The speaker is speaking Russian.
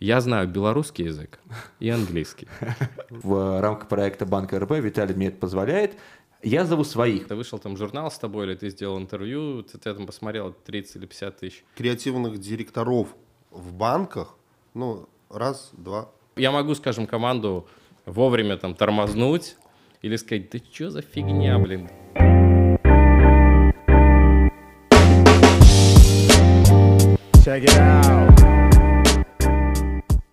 Я знаю белорусский язык и английский. В рамках проекта Банка РБ Виталий мне это позволяет. Я зову своих. Ты вышел там журнал с тобой, или ты сделал интервью, ты, ты там посмотрел 30 или 50 тысяч. Креативных директоров в банках, ну, раз, два. Я могу, скажем, команду вовремя там тормознуть или сказать, да что за фигня, блин. Check it out.